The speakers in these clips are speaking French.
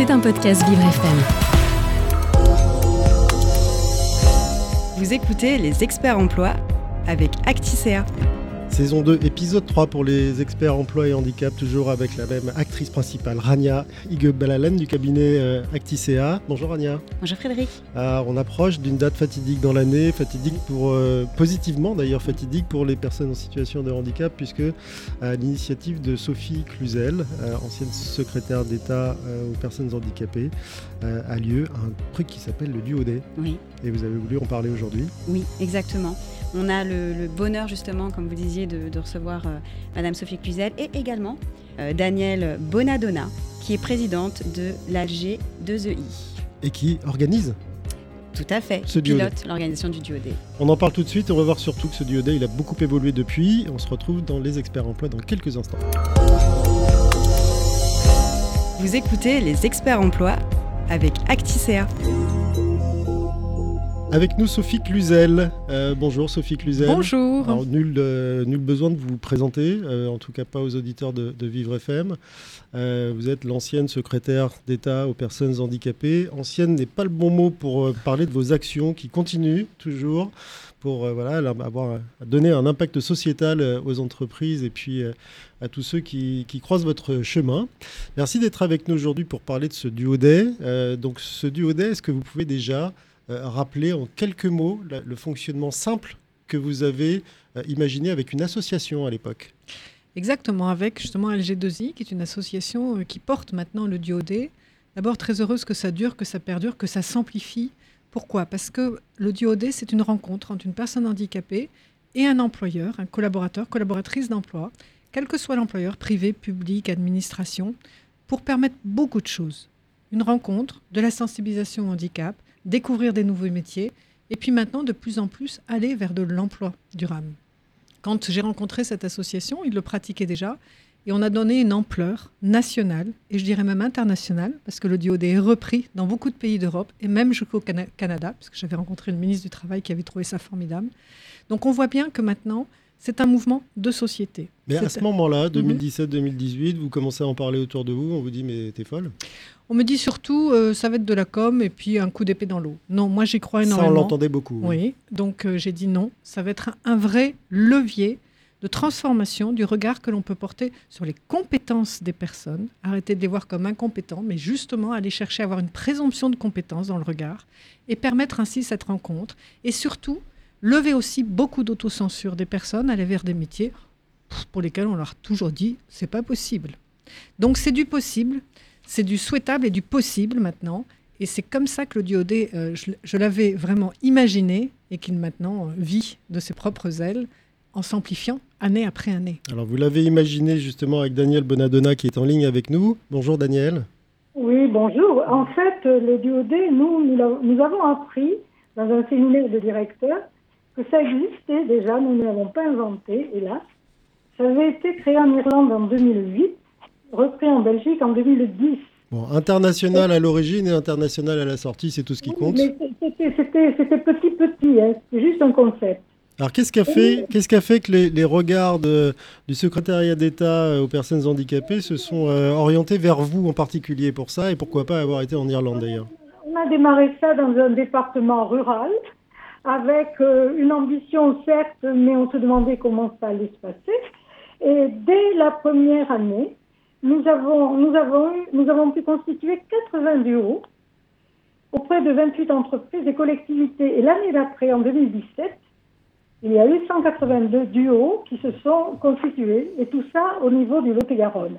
C'est un podcast Vivre FM. Vous écoutez les experts emploi avec Acticea. Saison 2, épisode 3 pour les experts emploi et handicap, toujours avec la même actrice principale, Rania Igebalalen du cabinet euh, Acticea. Bonjour Rania. Bonjour Frédéric. Alors, on approche d'une date fatidique dans l'année, fatidique pour, euh, positivement d'ailleurs, fatidique pour les personnes en situation de handicap, puisque à l'initiative de Sophie Cluzel, euh, ancienne secrétaire d'État aux personnes handicapées, a lieu un truc qui s'appelle le Duo Day. Oui. Et vous avez voulu en parler aujourd'hui Oui, exactement. On a le, bonheur justement, comme vous disiez, de, recevoir euh, Madame Sophie Cluzel et également euh, Danielle Bonadonna, qui est présidente de l'ALG 2EI. Et qui organise tout à fait, ce pilote l'organisation du Duo On en parle tout de suite, on va voir surtout que ce Duo il a beaucoup évolué depuis. On se retrouve dans les experts emploi dans quelques instants. Vous écoutez les experts emploi avec Acticea. Avec nous Sophie Cluzel. Euh, bonjour Sophie Cluzel. Bonjour. Alors, nul, euh, nul besoin de vous présenter, euh, en tout cas pas aux auditeurs de, Vivre FM. vous êtes l'ancienne secrétaire d'État aux personnes handicapées. Ancienne n'est pas le bon mot pour parler de vos actions qui continuent toujours pour voilà, avoir donné un impact sociétal aux entreprises et puis à tous ceux qui, qui, croisent votre chemin. Merci d'être avec nous aujourd'hui pour parler de ce duo day. donc ce duo day, est-ce que vous pouvez déjà euh, rappeler en quelques mots le fonctionnement simple que vous avez euh, imaginé avec une association à l'époque. Exactement, avec justement LG2I, qui est une association euh, qui porte maintenant le duodé. D'abord, très heureuse que ça dure, que ça perdure, que ça s'amplifie. Pourquoi? Parce que le duodé, c'est une rencontre entre une personne handicapée et un employeur, un collaborateur, collaboratrice d'emploi, quel que soit l'employeur, privé, public, administration, pour permettre beaucoup de choses. Une rencontre, de la sensibilisation au handicap, découvrir des nouveaux métiers, et puis maintenant de plus en plus aller vers de l'emploi durable. Quand j'ai rencontré cette association, ils le pratiquaient déjà, et on a donné une ampleur nationale, et je dirais même internationale, parce que le DOD est repris dans beaucoup de pays d'Europe, et même jusqu'au Canada, parce que j'avais rencontré une ministre du Travail qui avait trouvé ça formidable. Donc on voit bien que maintenant, c'est un mouvement de société. Mais à ce moment-là, 2017-2018, vous commencez à en parler autour de vous, on vous dit mais t'es folle? On me dit surtout euh, ça va être de la com et puis un coup d'épée dans l'eau. Non, moi j'y crois énormément. Ça on l'entendait beaucoup. Oui, donc euh, j'ai dit non, ça va être un, vrai levier de transformation du regard que l'on peut porter sur les compétences des personnes. Arrêter de les voir comme incompétents, mais justement aller chercher à avoir une présomption de compétences dans le regard et permettre ainsi cette rencontre. Et surtout, lever aussi beaucoup d'autocensure des personnes, aller vers des métiers pour lesquels on leur a toujours dit c'est pas possible. Donc c'est du possible, c'est du souhaitable et du possible maintenant. Et c'est comme ça que le diodé, euh, je, l'avais vraiment imaginé et qu'il maintenant euh, vit de ses propres ailes en s'amplifiant année après année. Alors vous l'avez imaginé justement avec Daniel Bonadonna qui est en ligne avec nous. Bonjour Daniel. Oui, bonjour. En fait, le diodé, nous, nous avons appris dans un séminaire de directeur que ça existait déjà, nous ne l'avons pas inventé, hélas. Ça avait été créé en Irlande en 2008, repris en Belgique en 2010. Bon, international à l'origine et international à la sortie, c'est tout ce qui compte. C'était petit petit, hein. c'est juste un concept. Alors qu'est-ce qui a fait, qu'est-ce fait que les, regards du secrétariat d'État aux personnes handicapées se sont euh, orientés vers vous en particulier pour ça et pourquoi pas avoir été en Irlande d'ailleurs? On a démarré ça dans un département rural avec euh, une ambition certes, mais on se demandait comment ça allait se passer. Et dès la première année, nous avons, pu constituer 80 duos auprès de 28 entreprises et collectivités. Et l'année d'après, en 2017, il y a eu 182 duos qui se sont constitués, et tout ça au niveau du Lot-et-Garonne.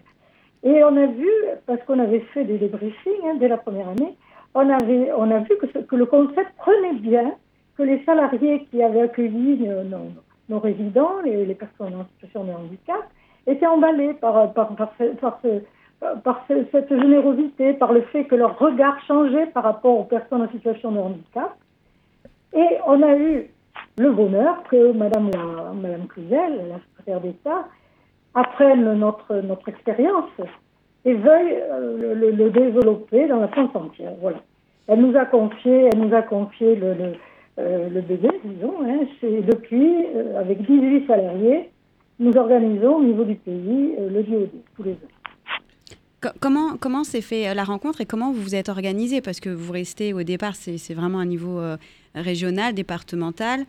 Et on a vu, parce qu'on avait fait des débriefings hein, dès la première année, on, a vu que le concept prenait bien que les salariés qui avaient accueilli nos, résidents, les, personnes en situation de handicap, étaient emballés par, cette générosité, par le fait que leur regard changeait par rapport aux personnes en situation de handicap. Et on a eu le bonheur que Madame, la, Madame Cluzel, la secrétaire d'État, apprenne notre, notre expérience et veuille euh, le, développer dans la France entière. Voilà. Elle nous a confié, elle nous a confié le, euh, le bébé, disons. Hein, c'est depuis, euh, avec 18 salariés, nous organisons au niveau du pays euh, le DOD tous les ans. comment comment s'est fait la rencontre et comment vous vous êtes organisé? Parce que vous restez au départ, c'est vraiment un niveau régional, départemental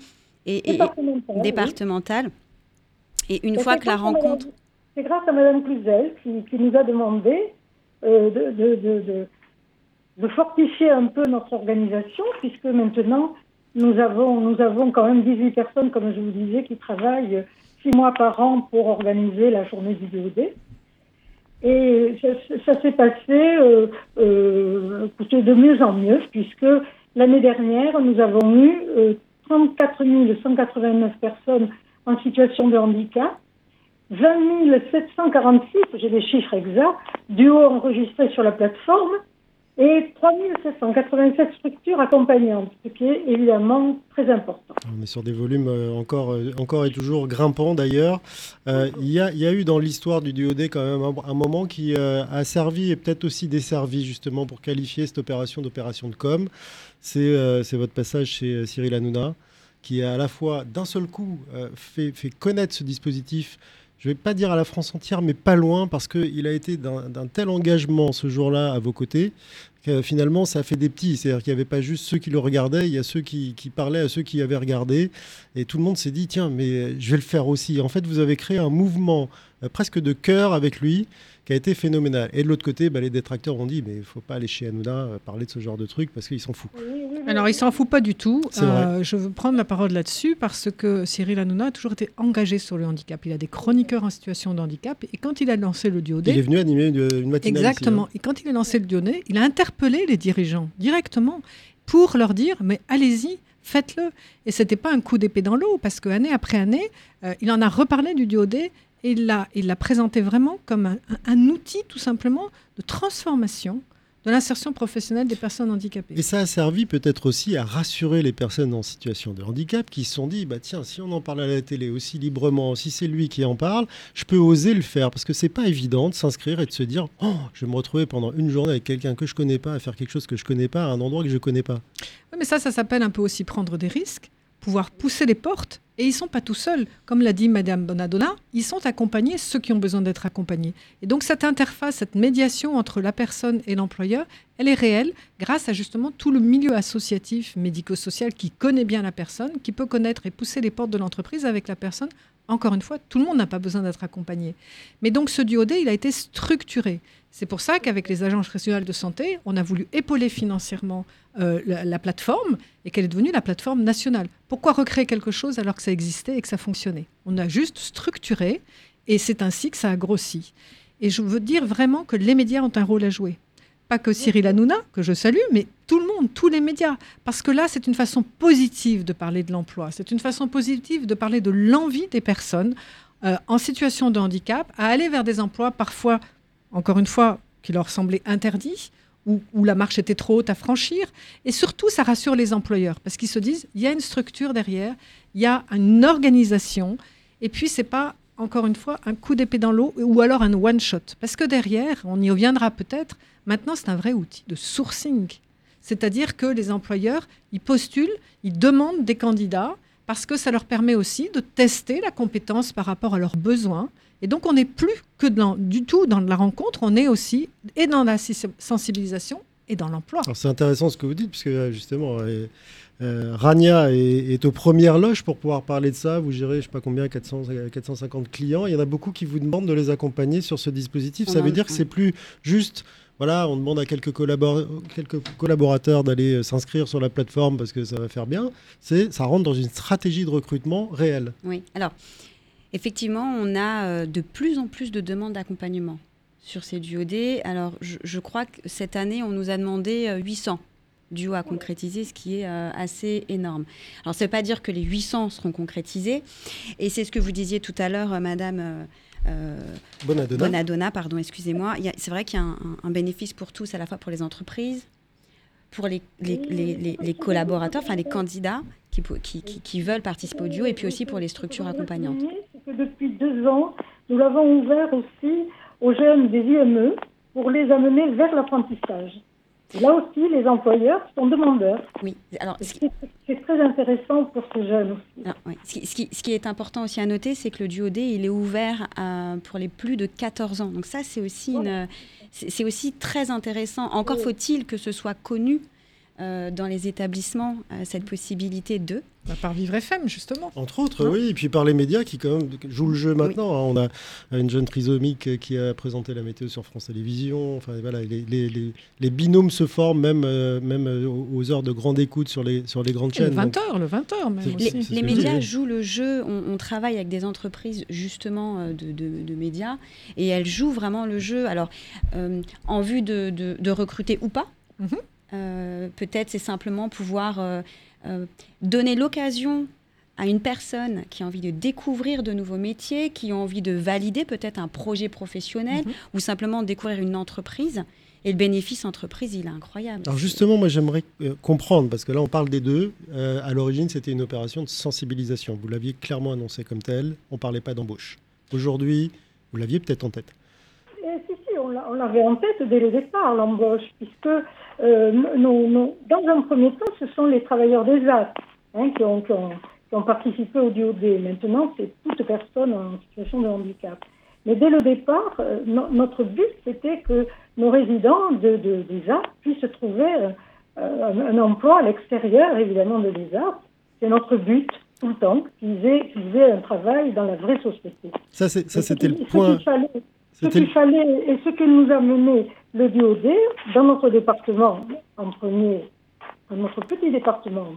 et, départemental. Et une fois que la rencontre... C'est grâce à Mme Cluzel qui, nous a demandé de, de, fortifier un peu notre organisation, puisque maintenant, nous avons, nous avons quand même 18 personnes, comme je vous disais, qui travaillent six mois par an pour organiser la journée du DOD. Et ça, s'est passé euh, euh, de mieux en mieux, puisque l'année dernière, nous avons eu 34 189 personnes en situation de handicap, 20 746, j'ai les chiffres exacts, duos enregistrés sur la plateforme et 3 787 structures accompagnantes, ce qui est évidemment très important. On est sur des volumes euh, encore, euh, encore et toujours grimpants d'ailleurs. Euh, il y, a, eu dans l'histoire du DOD quand même un, moment qui a servi et peut-être aussi desservi justement pour qualifier cette opération d'opération de com. C'est votre passage chez Cyril Hanouna qui a à la fois d'un seul coup fait connaître ce dispositif je ne vais pas dire à la France entière, mais pas loin, parce qu'il a été d'un tel engagement ce jour-là à vos côtés, que finalement, ça fait des petits. C'est-à-dire qu'il n'y avait pas juste ceux qui le regardaient, il y a ceux qui, qui parlaient à ceux qui avaient regardé. Et tout le monde s'est dit, tiens, mais je vais le faire aussi. En fait, vous avez créé un mouvement euh, presque de cœur avec lui qui a été phénoménal. Et de l'autre côté, bah, les détracteurs ont dit, mais il ne faut pas aller chez Hanouna euh, parler de ce genre de truc parce qu'ils s'en foutent. Alors, il s'en fout pas du tout. Euh, je veux prendre la parole là-dessus parce que Cyril Hanouna a toujours été engagé sur le handicap. Il a des chroniqueurs en situation de handicap. Et quand il a lancé le Diodé... Il est venu animer une, matinale Exactement. Hein. Et quand il a lancé le Diodé, il a interpellé les dirigeants directement pour leur dire, mais allez-y, faites-le. Et ce n'était pas un coup d'épée dans l'eau, parce qu'année après année, euh, il en a reparlé du Diodé et il l'a présenté vraiment comme un, outil tout simplement de transformation de l'insertion professionnelle des personnes handicapées. Et ça a servi peut-être aussi à rassurer les personnes en situation de handicap qui se sont dit, bah tiens, si on en parle à la télé aussi librement, si c'est lui qui en parle, je peux oser le faire parce que c'est pas évident de s'inscrire et de se dire, oh, je vais me retrouver pendant une journée avec quelqu'un que je connais pas à faire quelque chose que je connais pas à un endroit que je connais pas. Oui, mais ça, ça s'appelle un peu aussi prendre des risques, pouvoir pousser les portes et ils sont pas tout seuls. Comme l'a dit Madame Bonadonna, ils sont accompagnés, ceux qui ont besoin d'être accompagnés. Et donc cette interface, cette médiation entre la personne et l'employeur, elle est réelle grâce à justement tout le milieu associatif, médico-social qui connaît bien la personne, qui peut connaître et pousser les portes de l'entreprise avec la personne. Encore une fois, tout le monde n'a pas besoin d'être accompagné. Mais donc ce duodé, il a été structuré. C'est pour ça qu'avec les agences régionales de santé, on a voulu épauler financièrement euh, la, plateforme et qu'elle est devenue la plateforme nationale. Pourquoi recréer quelque chose alors que ça existait et que ça fonctionnait? On a juste structuré et c'est ainsi que ça a grossi. Et je veux dire vraiment que les médias ont un rôle à jouer. Pas que Cyril Hanouna, que je salue, mais tout le monde, tous les médias. Parce que là, c'est une façon positive de parler de l'emploi. C'est une façon positive de parler de l'envie des personnes euh, en situation de handicap à aller vers des emplois parfois encore une fois, qui leur semblait interdit, où, la marche était trop haute à franchir. Et surtout, ça rassure les employeurs, parce qu'ils se disent, il y a une structure derrière, il y a une organisation, et puis c'est pas, encore une fois, un coup d'épée dans l'eau, ou alors un one-shot. Parce que derrière, on y reviendra peut-être, maintenant c'est un vrai outil de sourcing. C'est-à-dire que les employeurs, ils postulent, ils demandent des candidats, parce que ça leur permet aussi de tester la compétence par rapport à leurs besoins et donc, on n'est plus que du tout dans la rencontre, on est aussi et dans la sensibilisation et dans l'emploi. C'est intéressant ce que vous dites, puisque justement, euh, euh, Rania est, aux premières loges pour pouvoir parler de ça. Vous gérez, je ne sais pas combien, 400, 450 clients. Il y en a beaucoup qui vous demandent de les accompagner sur ce dispositif. Ça veut dire que c'est plus juste voilà, on demande à quelques, quelques collaborateurs d'aller s'inscrire sur la plateforme parce que ça va faire bien. C'est, ça rentre dans une stratégie de recrutement réelle. Oui, alors effectivement, on a euh, de plus en plus de demandes d'accompagnement sur ces duodés. Alors, je, crois que cette année, on nous a demandé 800 euh, duos à concrétiser, ce qui est euh, assez énorme. Alors, ça ne veut pas dire que les 800 seront concrétisés. Et c'est ce que vous disiez tout à l'heure, Madame. Bonadonna. Bonadonna, pardon, excusez-moi. C'est vrai qu'il y a un, bénéfice pour tous, à la fois pour les entreprises, pour les, les collaborateurs, enfin les candidats qui, qui, qui, veulent participer au duo, et puis aussi pour les structures accompagnantes depuis deux ans, nous l'avons ouvert aussi aux jeunes des IME pour les amener vers l'apprentissage. Là aussi, les employeurs sont demandeurs. Oui, alors c'est très intéressant pour ces jeunes aussi. oui. ce, qui, ce, qui, est important aussi à noter, c'est que le duodé, il est ouvert pour les plus de 14 ans. Donc ça, c'est aussi une, c'est aussi très intéressant. Encore faut-il que ce soit connu euh, dans les établissements euh, cette possibilité de bah, Par Vivre FM, justement. Entre autres, hein oui, et puis par les médias qui quand même jouent le jeu maintenant. Hein. On a une jeune trisomique qui a présenté la météo sur France Télévisions. Enfin, voilà, les, binômes se forment même, euh, même aux heures de grande écoute sur les, sur les grandes chaînes. Le 20h, le 20h même. Les, médias jouent le jeu. On, travaille avec des entreprises justement de, médias et elles jouent vraiment le jeu. Alors, en vue de, recruter ou pas. Mhm. Euh, peut-être c'est simplement pouvoir euh, euh, donner l'occasion à une personne qui a envie de découvrir de nouveaux métiers, qui a envie de valider peut-être un projet professionnel mhm. ou simplement découvrir une entreprise. Et le bénéfice entreprise, il est incroyable. Alors justement, moi j'aimerais comprendre, parce que là on parle des deux. à l'origine, c'était une opération de sensibilisation. Vous l'aviez clairement annoncé comme tel. On ne parlait pas d'embauche. Aujourd'hui, vous l'aviez peut-être en tête. Eh, si, si, on l'avait en tête dès le départ, l'embauche, puisque euh, dans un premier temps, ce sont les travailleurs des arts hein, qui, ont, participé au DOD. Maintenant, c'est toute personne en situation de handicap. Mais dès le départ, euh, notre but, c'était que nos résidents de, des arts puissent trouver euh, un, emploi à l'extérieur, évidemment, de des. C'est notre but tout le temps, qu'ils aient, un travail dans la vraie société. Ça, c'était le point. Ce qu'il fallait et ce qui nous a mené le DOD dans notre département, en premier, dans notre petit département,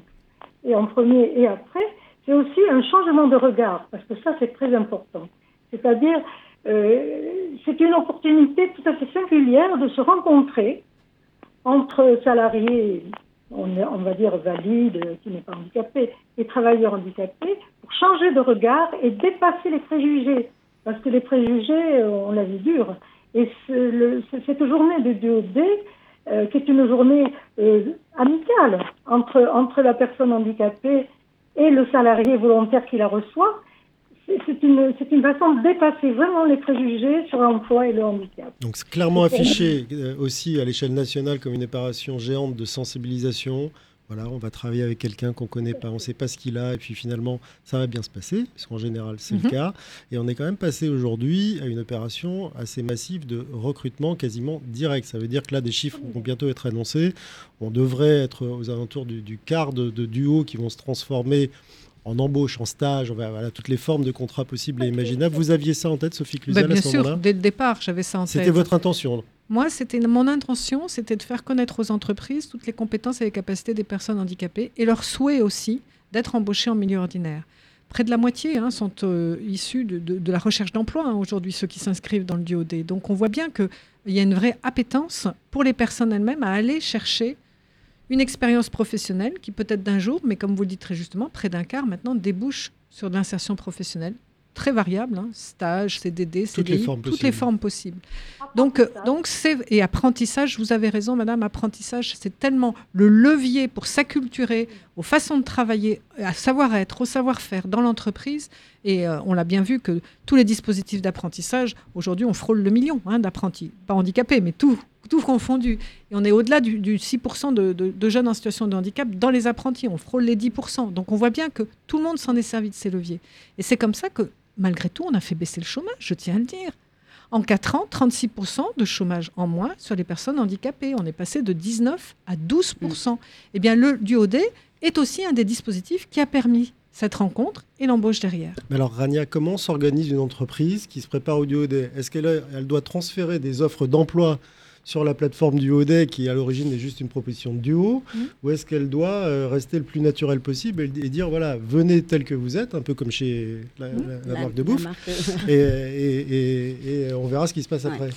et en premier et après, c'est aussi un changement de regard, parce que ça c'est très important. C'est-à-dire, euh, c'est une opportunité tout à fait singulière de se rencontrer entre salariés, on, on va dire valides, qui n'est pas handicapé, et travailleurs handicapés, pour changer de regard et dépasser les préjugés. Parce que les préjugés, on la vie dure. Et cette journée de DOD, euh, qui est une journée euh, amicale entre, entre la personne handicapée et le salarié volontaire qui la reçoit, c'est une, une, façon de dépasser vraiment les préjugés sur l'emploi et le handicap. Donc c'est clairement affiché euh, aussi à l'échelle nationale comme une opération géante de sensibilisation voilà, on va travailler avec quelqu'un qu'on ne connaît pas, on ne sait pas ce qu'il a, et puis finalement, ça va bien se passer, parce qu'en général, c'est le mhm. cas. Et on est quand même passé aujourd'hui à une opération assez massive de recrutement quasiment direct. Ça veut dire que là, des chiffres vont bientôt être annoncés. On devrait être aux alentours du, quart de, duos qui vont se transformer en embauche, en stage, voilà, toutes les formes de contrats possibles et imaginables. Vous aviez ça en tête, Sophie Cluzel, bah, à ce moment-là Bien sûr, dès le départ, j'avais ça en tête. C'était votre intention moi, c'était mon intention, c'était de faire connaître aux entreprises toutes les compétences et les capacités des personnes handicapées et leur souhait aussi d'être embauchées en milieu ordinaire. Près de la moitié hein, sont euh, issus de, la recherche d'emploi hein, aujourd'hui, ceux qui s'inscrivent dans le DOD. Donc on voit bien qu'il y a une vraie appétence pour les personnes elles-mêmes à aller chercher une expérience professionnelle qui peut être d'un jour, mais comme vous le dites très justement, près d'un quart maintenant débouche sur de l'insertion professionnelle très variable, hein, stage, CDD, CDI, toutes les formes toutes possibles. Les formes possibles. Donc, euh, donc c'est et apprentissage. Vous avez raison, Madame. Apprentissage, c'est tellement le levier pour s'acculturer aux façons de travailler, à savoir-être, au savoir-faire dans l'entreprise. Et euh, on l'a bien vu que tous les dispositifs d'apprentissage, aujourd'hui, on frôle le million hein, d'apprentis, pas handicapés, mais tout, tout confondu. Et on est au-delà du, 6% de, de, jeunes en situation de handicap dans les apprentis. On frôle les 10%. Donc on voit bien que tout le monde s'en est servi de ces leviers. Et c'est comme ça que malgré tout, on a fait baisser le chômage, je tiens à le dire. En 4 ans, 36% de chômage en moins sur les personnes handicapées. On est passé de 19 à 12%. Mm. Eh bien, le DUOD est aussi un des dispositifs qui a permis cette rencontre et l'embauche derrière. Mais alors, Rania, comment s'organise une entreprise qui se prépare au DUOD? Est-ce qu'elle elle doit transférer des offres d'emploi sur la plateforme du ODE, qui à l'origine est juste une proposition de duo, mmh. ou est-ce qu'elle doit euh, rester le plus naturel possible et, dire voilà, venez tel que vous êtes, un peu comme chez la, mmh. marque de bouffe, et, on verra ce qui se passe après.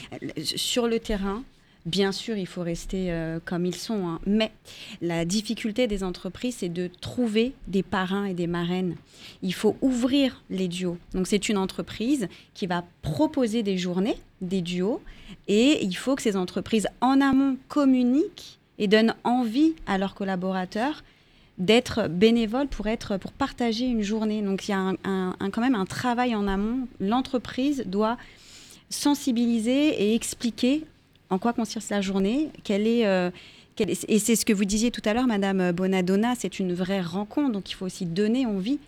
Sur le terrain, Bien sûr, il faut rester euh, comme ils sont, hein. mais la difficulté des entreprises, c'est de trouver des parrains et des marraines. Il faut ouvrir les duos. Donc, c'est une entreprise qui va proposer des journées, des duos, et il faut que ces entreprises en amont communiquent et donnent envie à leurs collaborateurs d'être bénévoles pour, être, pour partager une journée. Donc, il y a quand même un travail en amont. L'entreprise doit sensibiliser et expliquer en quoi consiste la journée, euh, et c'est ce que vous disiez tout à l'heure, Madame Bonadonna, c'est une vraie rencontre, donc il faut aussi donner envie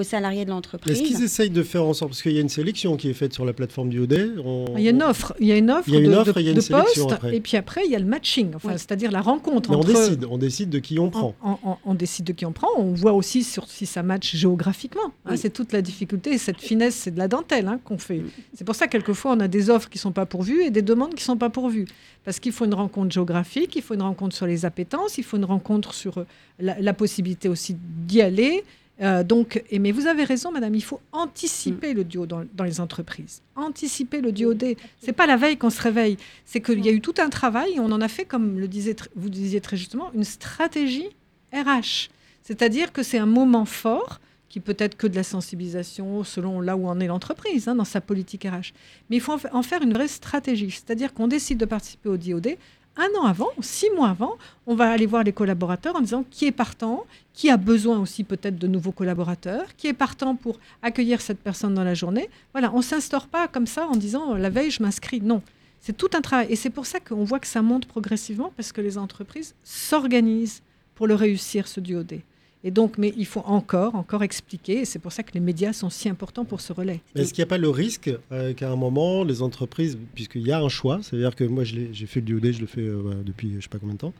aux salariés de l'entreprise. Est-ce qu'ils essayent de faire en sorte, parce qu'il y a une sélection qui est faite sur la plateforme du OD Il y a une offre, il y a une offre, il y a une de, offre de- et il y a une de sélection postes, après. et puis après il y a le matching, enfin, Oui. c'est-à-dire la rencontre Mais on entre. décide, on décide de qui on prend. On, on- on décide de qui on prend. On voit aussi sur, si ça match géographiquement. hein. C'est toute la difficulté. Et cette finesse, c'est de la dentelle hein, qu'on fait. C'est pour ça, quelquefois, on a des offres qui ne sont pas pourvues et des demandes qui ne sont pas pourvues. Parce qu'il faut une rencontre géographique, il faut une rencontre sur les appétences, il faut une rencontre sur euh, la, la possibilité aussi d'y aller. Euh, donc, et, mais vous avez raison, madame, il faut anticiper le duo dans, dans les entreprises. Anticiper le duo D. C'est pas la veille qu'on se réveille. C'est qu'il y a eu tout un travail et on en a fait, comme le disait, vous disiez très justement, une stratégie RH. C'est-à-dire que c'est un moment fort qui peut être que de la sensibilisation selon là où en est l'entreprise, hein, dans sa politique RH. Mais il faut en fa- en faire une vraie stratégie. C'est-à-dire qu'on décide de participer au DOD. Un an avant, six mois avant, on va aller voir les collaborateurs en disant qui est partant, qui a besoin aussi peut-être de nouveaux collaborateurs, qui est partant pour accueillir cette personne dans la journée. Voilà, on ne s'instaure pas comme ça en disant la veille je m'inscris. Non, c'est tout un travail. Et c'est pour ça qu'on voit que ça monte progressivement parce que les entreprises s'organisent pour le réussir, ce duodé. Et donc, mais il faut encore, encore expliquer. Et c'est pour ça que les médias sont si importants pour ce relais. Mais Est-ce qu'il n'y a pas le risque euh, qu'à un moment, les entreprises, puisqu'il y a un choix, c'est-à-dire que moi j'ai fait le DOD, je le fais euh, depuis je ne sais pas combien de temps,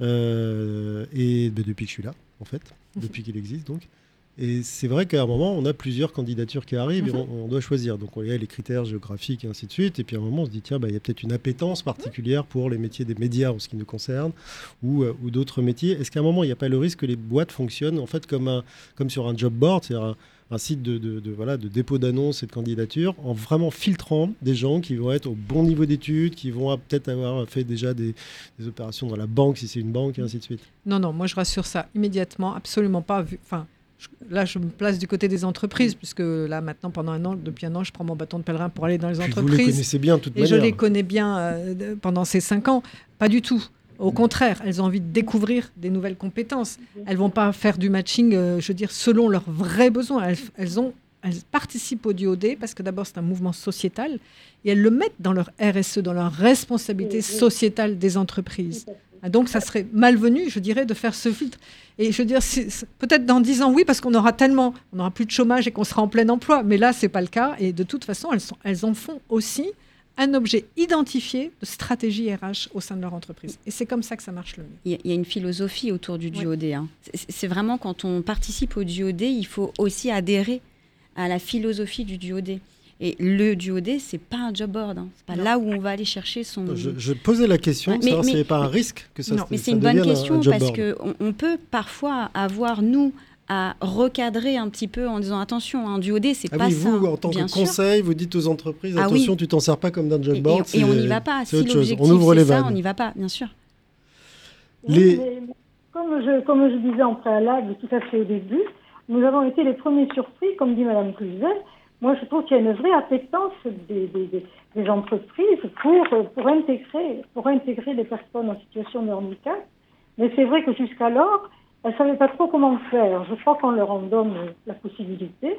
euh, et ben, depuis que je suis là, en fait, depuis qu'il existe donc. Et c'est vrai qu'à un moment, on a plusieurs candidatures qui arrivent et on, on doit choisir. Donc, il y a les critères géographiques et ainsi de suite. Et puis, à un moment, on se dit, tiens, bah, il y a peut-être une appétence particulière pour les métiers des médias en ce qui nous concerne ou, euh, ou d'autres métiers. Est-ce qu'à un moment, il n'y a pas le risque que les boîtes fonctionnent en fait comme, un, comme sur un job board, c'est-à-dire un, un site de, de- de, voilà, de dépôt d'annonces et de candidatures, en vraiment filtrant des gens qui vont être au bon niveau d'études, qui vont peut-être avoir fait déjà des, des opérations dans la banque, si c'est une banque, et ainsi de suite? Non, non, moi je rassure ça immédiatement, absolument pas. Vu, enfin, je- là, je me place du côté des entreprises, puisque là, maintenant, pendant un an, depuis un an, je prends mon bâton de pèlerin pour aller dans les Puis vous entreprises. les connaissez bien de toute Et je les connais bien euh, pendant ces cinq ans. Pas du tout. Au contraire, elles ont envie de découvrir des nouvelles compétences. Elles vont pas faire du matching, euh, je veux dire, selon leurs vrais besoins. Elles, elles ont, elles participent au DOD parce que d'abord, c'est un mouvement sociétal et elles le mettent dans leur RSE, dans leur responsabilité Oui, oui. sociétale des entreprises. Ah, Donc, ça serait malvenu, je dirais, de faire ce filtre. Et je veux dire, peut-être dans 10 ans, oui, parce qu'on aura tellement, on aura plus de chômage et qu'on sera en plein emploi. Mais là, c'est pas le cas. Et de toute façon, elles, sont, elles en font aussi un objet identifié de stratégie RH au sein de leur entreprise. Et c'est comme ça que ça marche le mieux. Il y, a- une philosophie autour du duodé. hein. C'est- C'est vraiment quand on participe au duodé, il faut aussi adhérer à la philosophie du duodé. Et le duodé, c'est pas un job board. hein. C'est pas Non. là où on va aller chercher son. Je, je posais la question Ouais, mais- savoir s'il n'y mais- avait pas un risque que ça, Non, se- Mais ça c'est une bonne un- question un parce board. qu'on on peut parfois avoir, nous, à recadrer un petit peu en disant attention, un duodé, c'est Ah pas oui, ça. vous, en tant bien que sûr. conseil, vous dites aux entreprises, Ah attention, oui. tu t'en sers pas comme d'un job board. et- et on n'y va pas. c'est Si autre chose. l'objectif On ouvre les ça, vannes. on n'y va pas, bien sûr. Les- Oui, mais comme, je, comme je disais en préalable tout à fait au début, nous avons été les premiers surpris, comme dit Mme Cluzel. Moi, je trouve qu'il y a une vraie appétence des, entreprises pour, pour, intégrer, pour intégrer les personnes en situation de handicap. Mais c'est vrai que jusqu'alors, elles ne savaient pas trop comment faire. Je crois qu'on leur en donne la possibilité.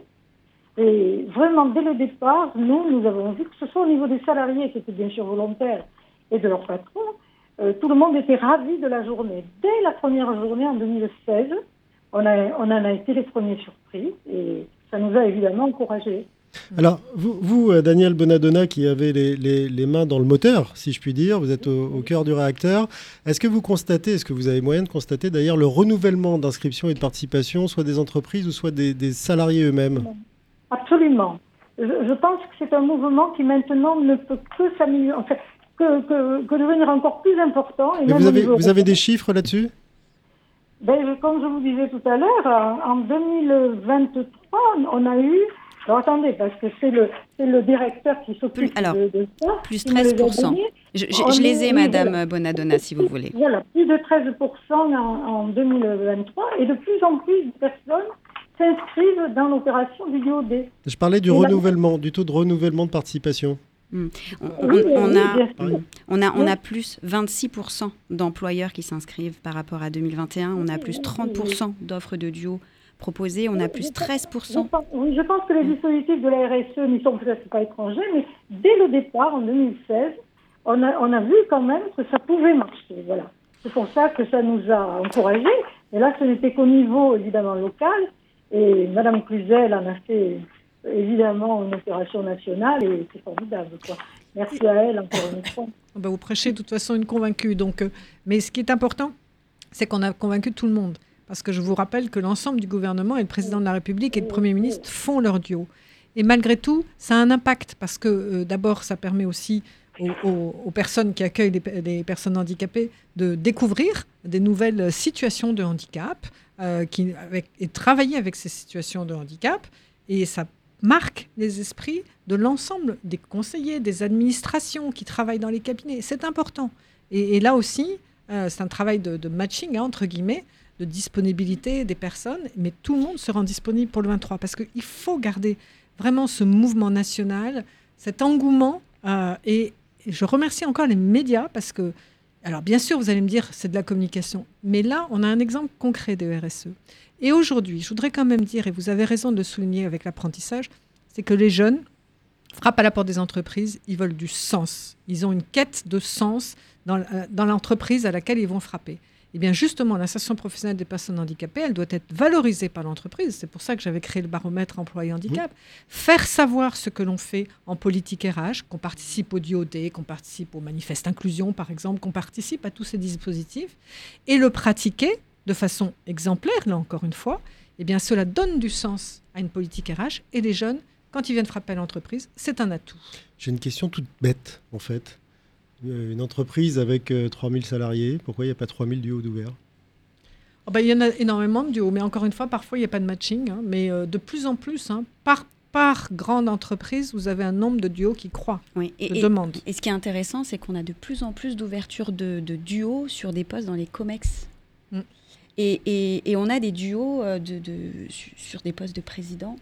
Et vraiment, dès le départ, nous, nous avons vu que ce soit au niveau des salariés, qui étaient bien sûr volontaires, et de leur patron, euh, tout le monde était ravi de la journée. Dès la première journée en 2016, on, en a été les premiers surpris ça nous a évidemment encouragés. Alors, vous, vous, euh, Daniel Bonadonna, qui avez les, les- les mains dans le moteur, si je puis dire, vous êtes au, au cœur du réacteur. Est-ce que vous constatez, est-ce que vous avez moyen de constater d'ailleurs le renouvellement d'inscription et de participation, soit des entreprises ou soit des, des salariés eux-mêmes? Absolument. Je, je pense que c'est un mouvement qui maintenant ne peut que s'améliorer, en fait, que, que, que devenir encore plus important. Et Mais même vous avez, vous des chiffres là-dessus? Ben, je- comme je vous disais tout à l'heure, en en 2023, on a eu. Alors attendez, parce que c'est le, c'est le directeur qui s'occupe de, de ça. plus qui me les a 13%. donnés. Je, je- On je les ai, Madame voilà. Bonadonna, si vous voulez. Voilà, plus de 13% en, en 2023 et de plus en plus de personnes s'inscrivent dans l'opération du DOD. Je parlais du Et renouvellement, du taux de renouvellement de participation. On, on- Oui, on a, on, a, on a plus 26% d'employeurs qui s'inscrivent par rapport à 2021. On a plus oui, 30% d'offres de duo proposées. On a plus Je 13%. pense, oui, je pense que les dispositifs de la RSE n'y sont peut-être pas étrangers, mais dès le départ, en 2016, on a, on a vu quand même que ça pouvait marcher. Voilà. C'est pour ça que ça nous a encouragés. Et là, ce n'était qu'au niveau, évidemment, local. Et Madame Cluzel en a fait évidemment une opération nationale et c'est formidable. Quoi. Merci à elle encore une fois. Ah bah, vous prêchez de toute façon une convaincue. Donc, euh, mais ce qui est important, c'est qu'on a convaincu tout le monde. Parce que je vous rappelle que l'ensemble du gouvernement et le président de la République et le Premier ministre font leur duo. Et malgré tout, ça a un impact parce que euh, d'abord, ça permet aussi aux, personnes qui accueillent les, personnes handicapées de découvrir des nouvelles situations de handicap euh, et travailler avec ces situations de handicap. Et ça marque les esprits de l'ensemble des conseillers, des administrations qui travaillent dans les cabinets. C'est important. Et, là aussi, euh, c'est un travail de, matching, hein, entre guillemets, de disponibilité des personnes, mais tout le monde se rend disponible pour le 23 parce qu'il faut garder vraiment ce mouvement national, cet engouement. Euh, et, je remercie encore les médias parce que, alors bien sûr, vous allez me dire, c'est de la communication, mais là, on a un exemple concret de RSE. Et aujourd'hui, je voudrais quand même dire, et vous avez raison de le souligner avec l'apprentissage, c'est que les jeunes frappent à la porte des entreprises, ils veulent du sens. Ils ont une quête de sens dans, euh, dans l'entreprise à laquelle ils vont frapper. Et eh bien justement, l'insertion professionnelle des personnes handicapées, elle doit être valorisée par l'entreprise. C'est pour ça que j'avais créé le baromètre employé handicap. Faire savoir ce que l'on fait en politique RH, qu'on participe au DOD, qu'on participe au manifeste inclusion, par exemple, qu'on participe à tous ces dispositifs, et le pratiquer de façon exemplaire, là encore une fois, eh bien cela donne du sens à une politique RH et les jeunes, quand ils viennent frapper à l'entreprise, c'est un atout. J'ai une question toute bête, en fait. Euh, une entreprise avec 3000 euh, salariés, pourquoi il n'y a pas 3000 duos d'ouverts? Oh ben, Il y en a énormément de duos, mais encore une fois, parfois il n'y a pas de matching. Hein. mais euh, de plus en plus, hein, par, par grande entreprise, vous avez un nombre de duos qui croît, oui, et, de demandes. Et ce qui est intéressant, c'est qu'on a de plus en plus d'ouvertures de, duos sur des postes dans les COMEX. Mm. Et, on a des duos de, sur des postes de président.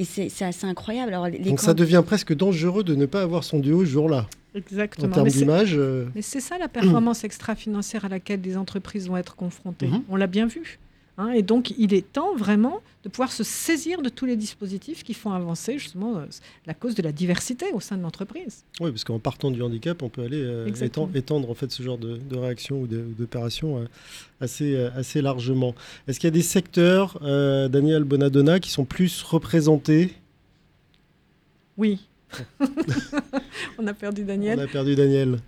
Et c'est assez incroyable. Alors, Donc ça devient presque dangereux de ne pas avoir son duo ce jour-là. Exactement. En termes d'image. Euh, mais c'est ça la performance extra-financière à laquelle les entreprises vont être confrontées. Mhm. On l'a bien vu. Hein, et donc, il est temps vraiment de pouvoir se saisir de tous les dispositifs qui font avancer justement euh, la cause de la diversité au sein de l'entreprise. Oui, parce qu'en partant du handicap, on peut aller euh, étendre, en fait ce genre de, réaction ou d'opération euh, assez, assez largement. Est-ce qu'il y a des secteurs, Daniel Bonadonna, qui sont plus représentés? Oui. on a perdu Daniel. On a perdu Daniel.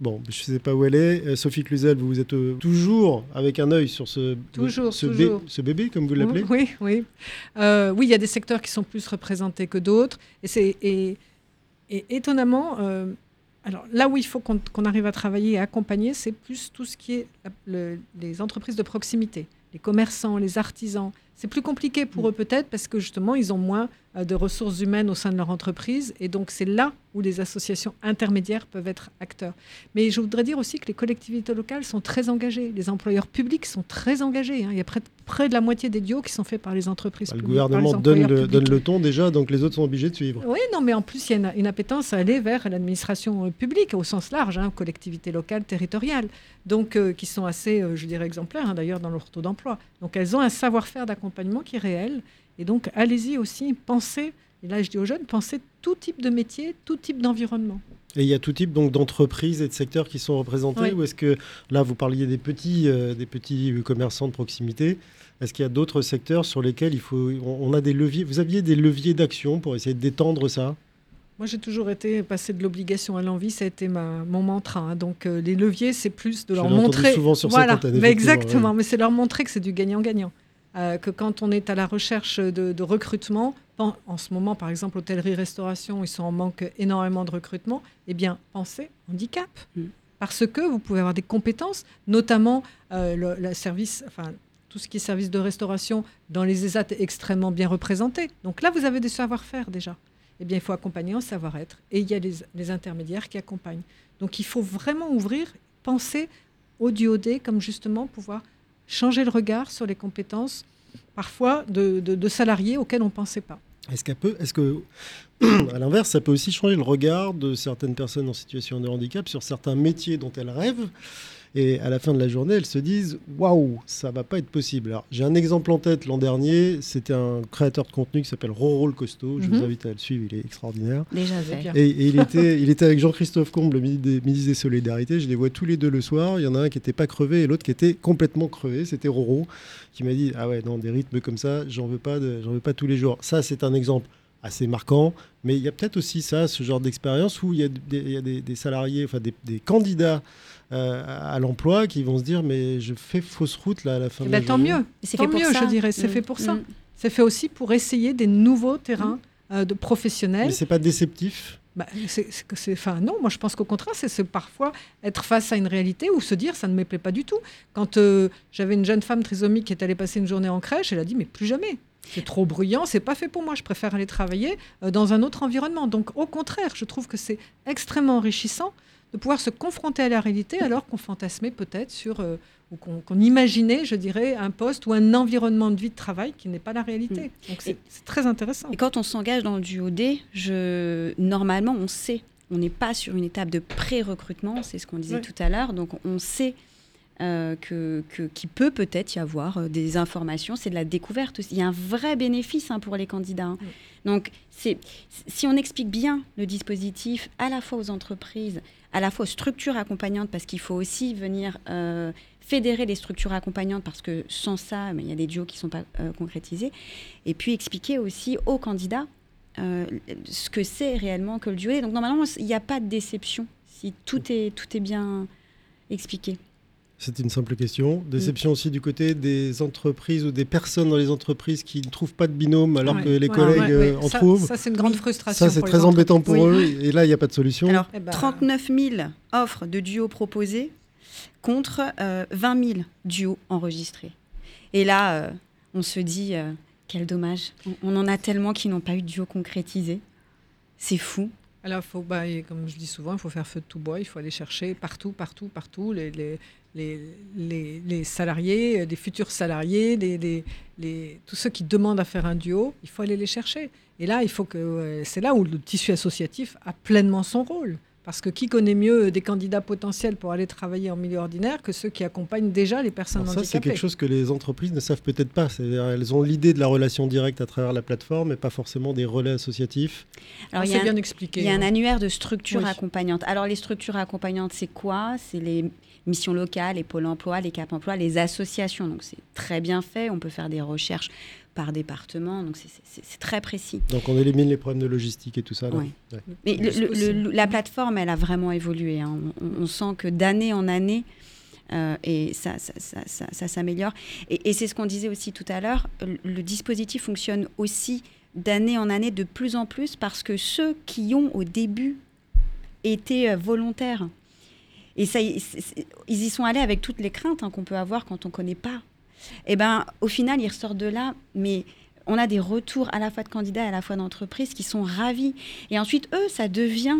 Bon, je ne sais pas où elle est. Euh, Sophie Cluzel, vous êtes euh, toujours avec un œil sur ce, toujours, ce, ce bébé, comme vous l'appelez Oui, oui. Euh, oui, il y a des secteurs qui sont plus représentés que d'autres. Et, et, étonnamment, alors là où il faut qu'on, arrive à travailler et accompagner, c'est plus tout ce qui est les entreprises de proximité, les commerçants, les artisans. C'est plus compliqué pour mm. eux peut-être parce que justement, ils ont moins euh, de ressources humaines au sein de leur entreprise. Et donc, c'est là où les associations intermédiaires peuvent être acteurs. Mais je voudrais dire aussi que les collectivités locales sont très engagées. Les employeurs publics sont très engagés. Hein. Il y a près, près, de la moitié des duos qui sont faits par les entreprises bah. Le gouvernement donne le, donne le, ton déjà, donc les autres sont obligés de suivre. Oui, non, mais en plus, il y a une, appétence à aller vers l'administration euh, publique au sens large, hein, collectivités locales, territoriales, donc euh, qui sont assez, je dirais, exemplaires hein, d'ailleurs dans leur taux d'emploi. Donc elles ont un savoir-faire d'accompagnement qui est réel et donc, allez-y aussi, pensez, et là je dis aux jeunes, pensez tout type de métier, tout type d'environnement. Et il y a tout type donc d'entreprises et de secteurs qui sont représentés Ou est-ce que là, vous parliez des petits, euh, des petits commerçants de proximité Est-ce qu'il y a d'autres secteurs sur lesquels il faut, on, a des leviers Vous aviez des leviers d'action pour essayer d'étendre ça? Moi, j'ai toujours été passé de l'obligation à l'envie, ça a été ma, mon mantra. Hein. Donc, euh, les leviers, c'est plus de leur montrer. souvent sur voilà, exactement, mais c'est leur montrer que c'est du gagnant-gagnant. Euh, que quand on est à la recherche de, recrutement, en, ce moment par exemple hôtellerie-restauration, ils sont en manque énormément de recrutement, eh bien pensez handicap. Mm. Parce que vous pouvez avoir des compétences, notamment euh, le, service, enfin, tout ce qui est service de restauration dans les ESAT est extrêmement bien représenté. Donc là, vous avez des savoir-faire déjà. Eh bien, il faut accompagner en savoir-être. Et il y a les, les, intermédiaires qui accompagnent. Donc il faut vraiment ouvrir, penser au DOD comme justement pouvoir changer le regard sur les compétences, parfois de, salariés auxquels on ne pensait pas. Est-ce qu'à peut, est-ce que, à l'inverse, ça peut aussi changer le regard de certaines personnes en situation de handicap sur certains métiers dont elles rêvent et à la fin de la journée, elles se disent waouh, ça va pas être possible. Alors, j'ai un exemple en tête l'an dernier, c'était un créateur de contenu qui s'appelle Roro le Costaud. Je vous Mhm. invite à le suivre, il est extraordinaire. Déjà fait. Et, et il, était, il était avec Jean-Christophe Comble, le Midi des, Solidarités. Je les vois tous les deux le soir. Il y en a un qui n'était pas crevé et l'autre qui était complètement crevé. C'était Roro qui m'a dit Ah ouais, non, des rythmes comme ça, j'en veux, pas de- veux pas tous les jours. Ça, c'est un exemple assez marquant. Mais il y a peut-être aussi ça, ce genre d'expérience où il y a des, il y a des- des salariés, enfin des, des candidats à l'emploi qui vont se dire Mais je fais fausse route là à la fin Eh de ben, la tant journée. mieux. C'est Tant fait pour mieux, ça. je dirais, c'est Mm. fait pour ça. Mm. C'est fait aussi pour essayer des nouveaux terrains euh, de professionnels. Mais c'est pas déceptif? Bah, c'est, c'est- enfin, non, moi je pense qu'au contraire, c'est, c'est parfois être face à une réalité ou se dire ça ne me plaît pas du tout. Quand euh, j'avais une jeune femme trisomique qui est allée passer une journée en crèche, elle a dit mais plus jamais. C'est trop bruyant, c'est pas fait pour moi. Je préfère aller travailler euh, dans un autre environnement. Donc au contraire, je trouve que c'est extrêmement enrichissant de pouvoir se confronter à la réalité alors qu'on fantasmait peut-être sur euh, ou qu'on, imaginait, je dirais, un poste ou un environnement de vie de travail qui n'est pas la réalité. Donc c'est, très intéressant. Et quand on s'engage dans le duo D, je... normalement, on sait. On n'est pas sur une étape de pré-recrutement, c'est ce qu'on disait Ouais. tout à l'heure. Donc, on sait euh, que, que- qu'il peut peut-être y avoir euh, des informations. C'est de la découverte. Il y a un vrai bénéfice hein, pour les candidats. hein. Donc, c'est, si on explique bien le dispositif à la fois aux entreprises, à la fois aux structures accompagnantes, parce qu'il faut aussi venir euh, fédérer les structures accompagnantes, parce que sans ça, il y a des duos qui ne sont pas euh, concrétisés, et puis expliquer aussi aux candidats euh, ce que c'est réellement que le duo. Donc normalement, il n'y a pas de déception si tout est, tout est bien expliqué. C'était une simple question. Déception aussi du côté des entreprises ou des personnes dans les entreprises qui ne trouvent pas de binôme alors Ouais, que les ouais, collègues ouais, euh, ouais. en Ça- trouvent. Ça, c'est une grande frustration. Ça, c'est très embêtant pour eux. Et là, il n'y a pas de solution. Alors, Eh ben, 39 000 offres de duos proposées contre euh, 20 000 duos enregistrés. Et là, euh, on se dit, euh, quel dommage. On, on en a tellement qui n'ont pas eu de duo concrétisé. C'est fou. Alors, faut, bah, comme je dis souvent, il faut faire feu de tout bois, il faut aller chercher partout, partout, partout les, les, les, les, les salariés, euh, des futurs salariés, les, tous ceux qui demandent à faire un duo, il faut aller les chercher. Et là, il faut que euh, c'est là où le tissu associatif a pleinement son rôle. Parce que qui connaît mieux des candidats potentiels pour aller travailler en milieu ordinaire que ceux qui accompagnent déjà les personnes Alors ça, c'est handicapées quelque chose que les entreprises ne savent peut-être pas. C'est-à-dire, elles ont l'idée de la relation directe à travers la plateforme, mais pas forcément des relais associatifs. Alors, il y c'est a un- bien expliqué. Il y a un hein. annuaire de structures Oui. accompagnantes. Alors, les structures accompagnantes, c'est quoi? C'est les missions locales, les pôles emploi, les cap emploi, les associations. Donc, c'est très bien fait. On peut faire des recherches par département. Donc, c'est- très précis. Donc, on élimine les problèmes de logistique et tout ça. là. Ouais. Ouais. Mais le- Plus le- possible. le- la plateforme, elle a vraiment évolué. hein. On, on sent que d'année en année, euh, et ça, ça, ça- ça- ça s'améliore. Et, et c'est ce qu'on disait aussi tout à l'heure, le, le dispositif fonctionne aussi d'année en année de plus en plus parce que ceux qui ont au début été euh, volontaires, et ça, ils y sont allés avec toutes les craintes hein, qu'on peut avoir quand on ne connaît pas. Et ben, au final, ils ressortent de là, mais on a des retours à la fois de candidats et à la fois d'entreprises qui sont ravis. Et ensuite, eux, ça devient,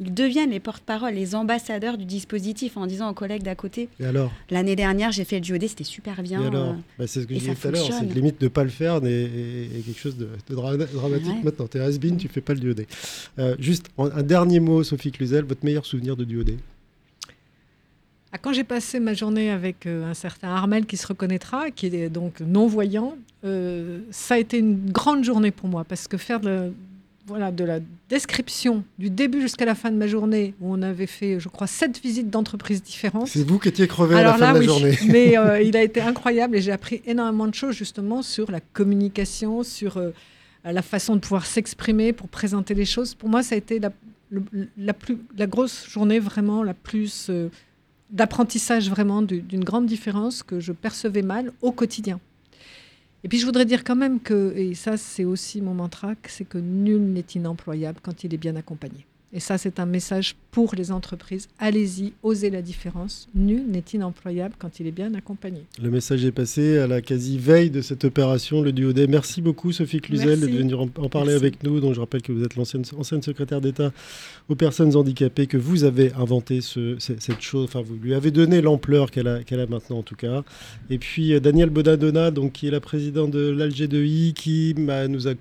ils deviennent les porte-parole, les ambassadeurs du dispositif en disant aux collègues d'à côté, Et alors, l'année dernière, j'ai fait le JOD, c'était super bien. et alors? euh, Bah, C'est ce que je disais tout à l'heure. C'est limite de ne pas le faire est, quelque chose de, de dra- dramatique Ouais. maintenant. Tu es has-been, tu fais pas le duodé. Euh, juste un dernier mot, Sophie Cluzel, votre meilleur souvenir de duodé Ah, Quand j'ai passé ma journée avec euh, un certain Armel qui se reconnaîtra, qui est donc non-voyant, euh, ça a été une grande journée pour moi parce que faire de la, voilà, de la description du début jusqu'à la fin de ma journée, où on avait fait, je crois, sept visites d'entreprises différentes. C'est vous qui étiez crevé à la fin là, de la oui, journée. mais euh, il a été incroyable et j'ai appris énormément de choses justement sur la communication, sur euh, la façon de pouvoir s'exprimer pour présenter les choses. Pour moi, ça a été la, le- la, plus, la grosse journée vraiment la plus euh, d'apprentissage vraiment du- d'une grande différence que je percevais mal au quotidien. Et puis je voudrais dire quand même que, et ça c'est aussi mon mantra, c'est que nul n'est inemployable quand il est bien accompagné. Et ça c'est un message pour les entreprises. Allez-y, osez la différence. Nul n'est inemployable quand il est bien accompagné. Le message est passé à la quasi-veille de cette opération, le duodé. Merci beaucoup, Sophie Cluzel, Merci. de venir en, en parler Merci. avec nous. Donc, je rappelle que vous êtes l'ancienne ancienne secrétaire d'État aux personnes handicapées, que vous avez inventé ce- ce- cette chose, enfin, vous lui avez donné l'ampleur qu'elle a, maintenant, en tout cas. Et puis, euh, Daniel Bodadona, donc, qui est la présidente de l'ALG2I, qui bah, nous a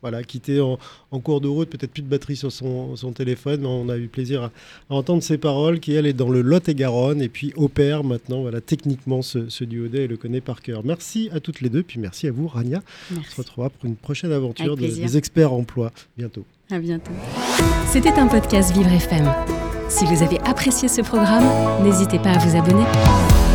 voilà, quitté en, en cours de route, peut-être plus de batterie sur son, son téléphone. On a eu plaisir à, entendre ses paroles, qui elle est dans le Lot-et-Garonne et puis opère maintenant voilà, techniquement ce, ce duodé et le connaît par cœur. Merci à toutes les deux, puis merci à vous, Rania. On se retrouvera pour une prochaine aventure des experts emploi bientôt. À bientôt. C'était un podcast Vivre FM. Si vous avez apprécié ce programme, n'hésitez pas à vous abonner.